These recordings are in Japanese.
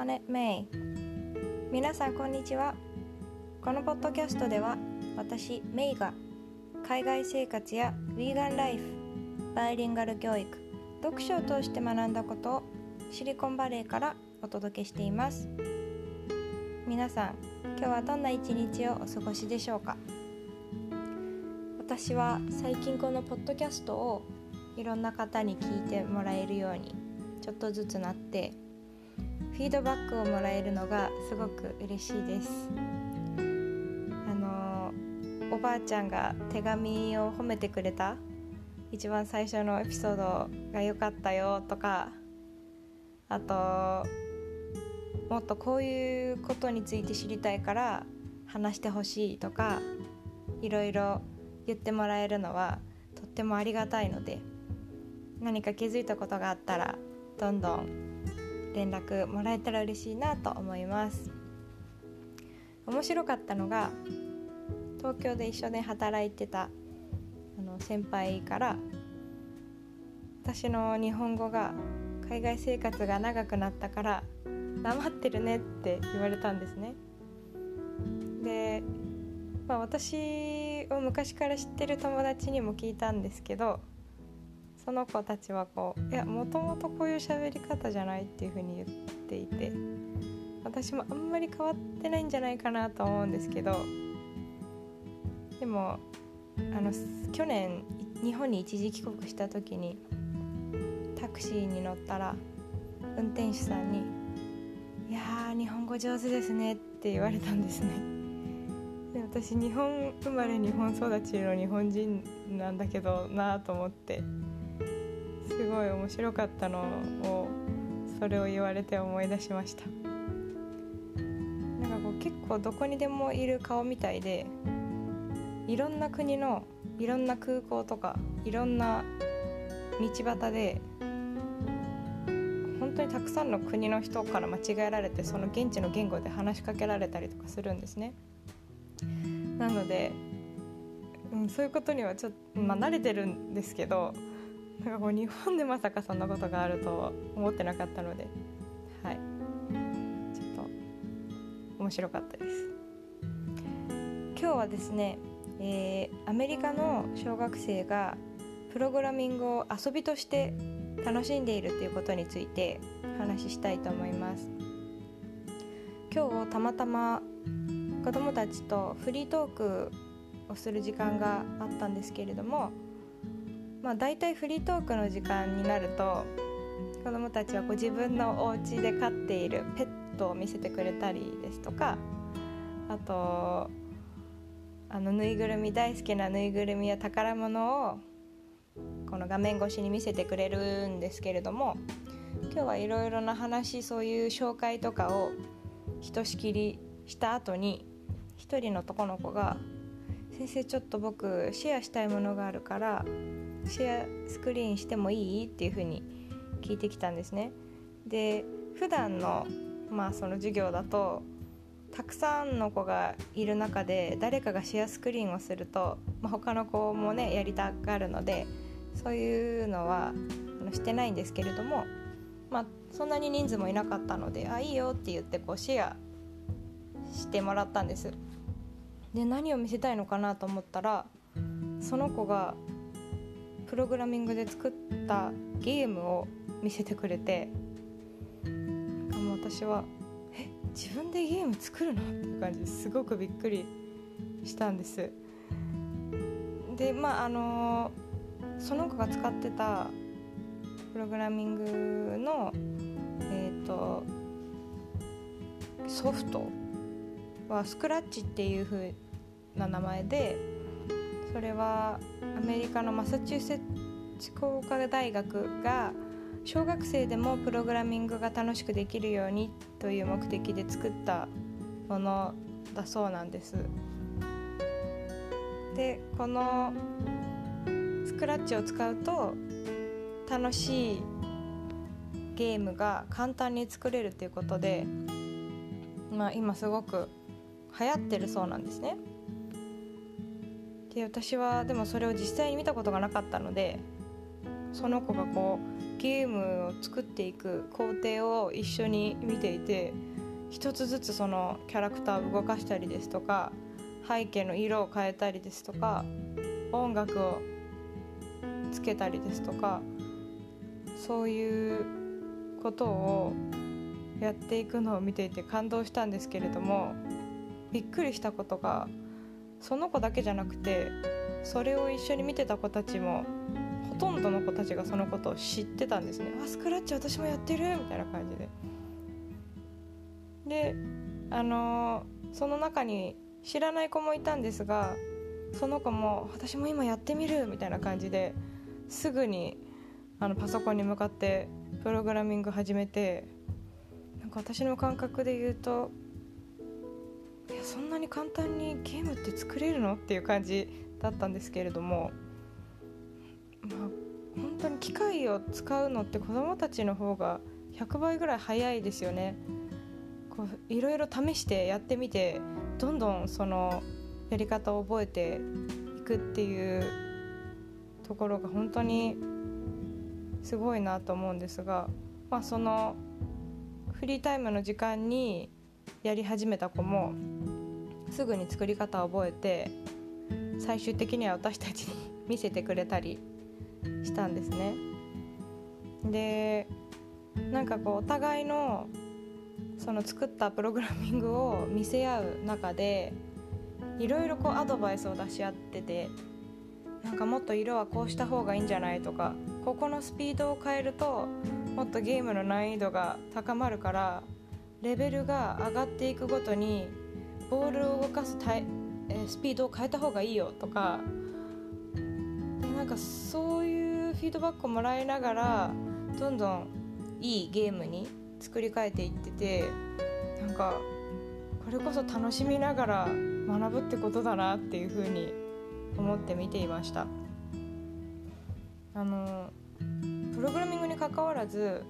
Planet May 皆さんこんにちは。このポッドキャストでは私メイが海外生活やヴィーガンライフバイリンガル教育読書を通して学んだことをシリコンバレーからお届けしています。皆さん今日はどんな一日をお過ごしでしょうか？私は最近このポッドキャストをいろんな方に聞いてもらえるようにちょっとずつなってフィードバックをもらえるのがすごく嬉しいです。あのおばあちゃんが手紙を褒めてくれた一番最初のエピソードが良かったよとかあともっとこういうことについて知りたいから話してほしいとかいろいろ言ってもらえるのはとってもありがたいので何か気づいたことがあったらどんどん連絡もらえたら嬉しいなと思います。面白かったのが東京で一緒に働いてたあの先輩から私の日本語が海外生活が長くなったからなまってるねって言われたんですね。で、まあ、私を昔から知ってる友達にも聞いたんですけどその子たちはこういやもともとこういう喋り方じゃないっていう風に言っていて私もあんまり変わってないんじゃないかなと思うんですけどでもあの去年日本に一時帰国した時にタクシーに乗ったら運転手さんに「いやー日本語上手ですね」って言われたんですね。で私日本生まれ日本育ちの日本人なんだけどなと思って。ごい面白かったのをそれを言われて思い出しました。なんかこう結構どこにでもいる顔みたいでいろんな国のいろんな空港とかいろんな道端で本当にたくさんの国の人から間違えられてその現地の言語で話しかけられたりとかするんですね。なので、うん、そういうことにはちょっと、まあ、慣れてるんですけどなんかこう日本でまさかそんなことがあると思ってなかったのではい。ちょっと面白かったです。今日はですね、えー、アメリカの小学生がプログラミングを遊びとして楽しんでいるということについて話したいと思います。今日たまたま子どもたちとフリートークをする時間があったんですけれどもまあ、大体フリートークの時間になると子どもたちはこう自分のお家で飼っているペットを見せてくれたりですとかあとあのぬいぐるみ大好きなぬいぐるみや宝物をこの画面越しに見せてくれるんですけれども今日はいろいろな話そういう紹介とかをひとしきりした後に一人の男の子が「先生ちょっと僕シェアしたいものがあるからシェアスクリーンしてもいい？っていうふうに聞いてきたんですね。で普段のまあその授業だとたくさんの子がいる中で誰かがシェアスクリーンをすると、まあ、他の子もねやりたがるのでそういうのはしてないんですけれども、まあ、そんなに人数もいなかったので「あいいよ」って言ってこうシェアしてもらったんです。で何を見せたいのかなと思ったらその子がプログラミングで作ったゲームを見せてくれてかもう私は「え自分でゲーム作るの?」っていう感じですごくびっくりしたんですでまああのその子が使ってたプログラミングのえっ、ー、とソフトはスクラッチっていう風な名前でそれはアメリカのマサチューセッツ工科大学が小学生でもプログラミングが楽しくできるようにという目的で作ったものだそうなんです。でこのスクラッチを使うと楽しいゲームが簡単に作れるということで、まあ、今すごく流行ってるそうなんですね。で私はでもそれを実際に見たことがなかったのでその子がこうゲームを作っていく工程を一緒に見ていて一つずつそのキャラクターを動かしたりですとか背景の色を変えたりですとか音楽をつけたりですとかそういうことをやっていくのを見ていて感動したんですけれどもびっくりしたことがその子だけじゃなくてそれを一緒に見てた子たちもほとんどの子たちがそのことを知ってたんですね「あスクラッチ私もやってる!」みたいな感じで。であのー、その中に知らない子もいたんですがその子も「私も今やってみる!」みたいな感じですぐにあのパソコンに向かってプログラミング始めてなんか私の感覚で言うといやそんなに簡単にゲームって作れるの？っていう感じだったんですけれどもまあ本当に機械を使うのって子どもたちの方が100倍ぐらい早いですよね。こういろいろ試してやってみてどんどんそのやり方を覚えていくっていうところが本当にすごいなと思うんですが、まあ、そのフリータイムの時間にやり始めた子もすぐに作り方を覚えて最終的には私たちに 見せてくれたりしたんですね。でなんかこうお互いのその作ったプログラミングを 見せ合う中でいろいろこうアドバイスを出し合っててなんかもっと色はこうした方がいいんじゃないとかここのスピードを変えるともっとゲームの難易度が高まるからレベルが上がっていくごとにボールを動かすタイ、えスピードを変えた方がいいよとかでなんかそういうフィードバックをもらいながらどんどんいいゲームに作り変えていっててなんかこれこそ楽しみながら学ぶってことだなっていうふうに思って見ていました。あのプログラミングにかかわらず、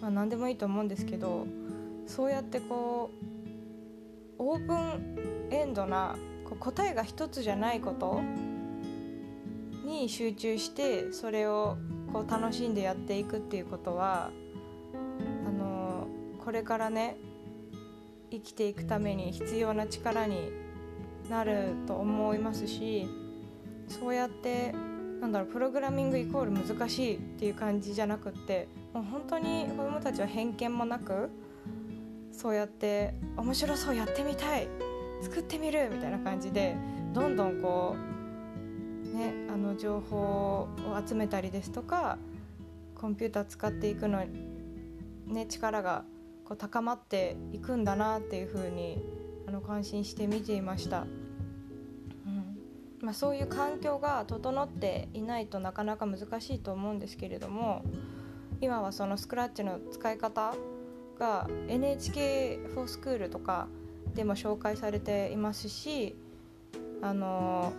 まあ、何でもいいと思うんですけどそうやってこうオープンエンドな答えが一つじゃないことに集中してそれをこう楽しんでやっていくっていうことはあのこれからね生きていくために必要な力になると思いますしそうやってなんだろうプログラミングイコール難しいっていう感じじゃなくってもう本当に子どもたちは偏見もなくそうやって面白そうやってみたい作ってみるみたいな感じでどんどんこうねあの情報を集めたりですとかコンピューター使っていくのね力がこう高まっていくんだなっていうふうにあの感心して見ていました。まあ、そういう環境が整っていないとなかなか難しいと思うんですけれども今はそのスクラッチの使い方が NHK4School とかでも紹介されていますしあの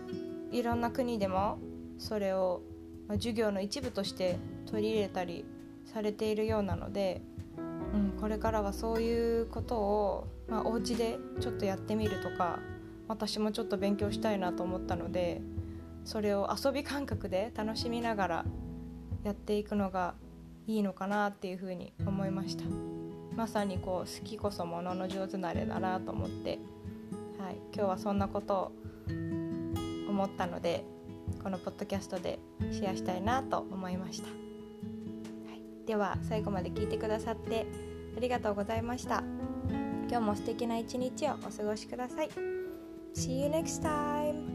いろんな国でもそれを授業の一部として取り入れたりされているようなので、うん、これからはそういうことを、まあ、お家でちょっとやってみるとか私もちょっと勉強したいなと思ったのでそれを遊び感覚で楽しみながらやっていくのがいいのかなっていうふうに思いました。まさにこう好きこそものの上手なれだなと思って、はい、今日はそんなことを思ったのでこのポッドキャストでシェアしたいなと思いました、はい、では最後まで聞いてくださってありがとうございました。今日も素敵な一日をお過ごしください。See you next time.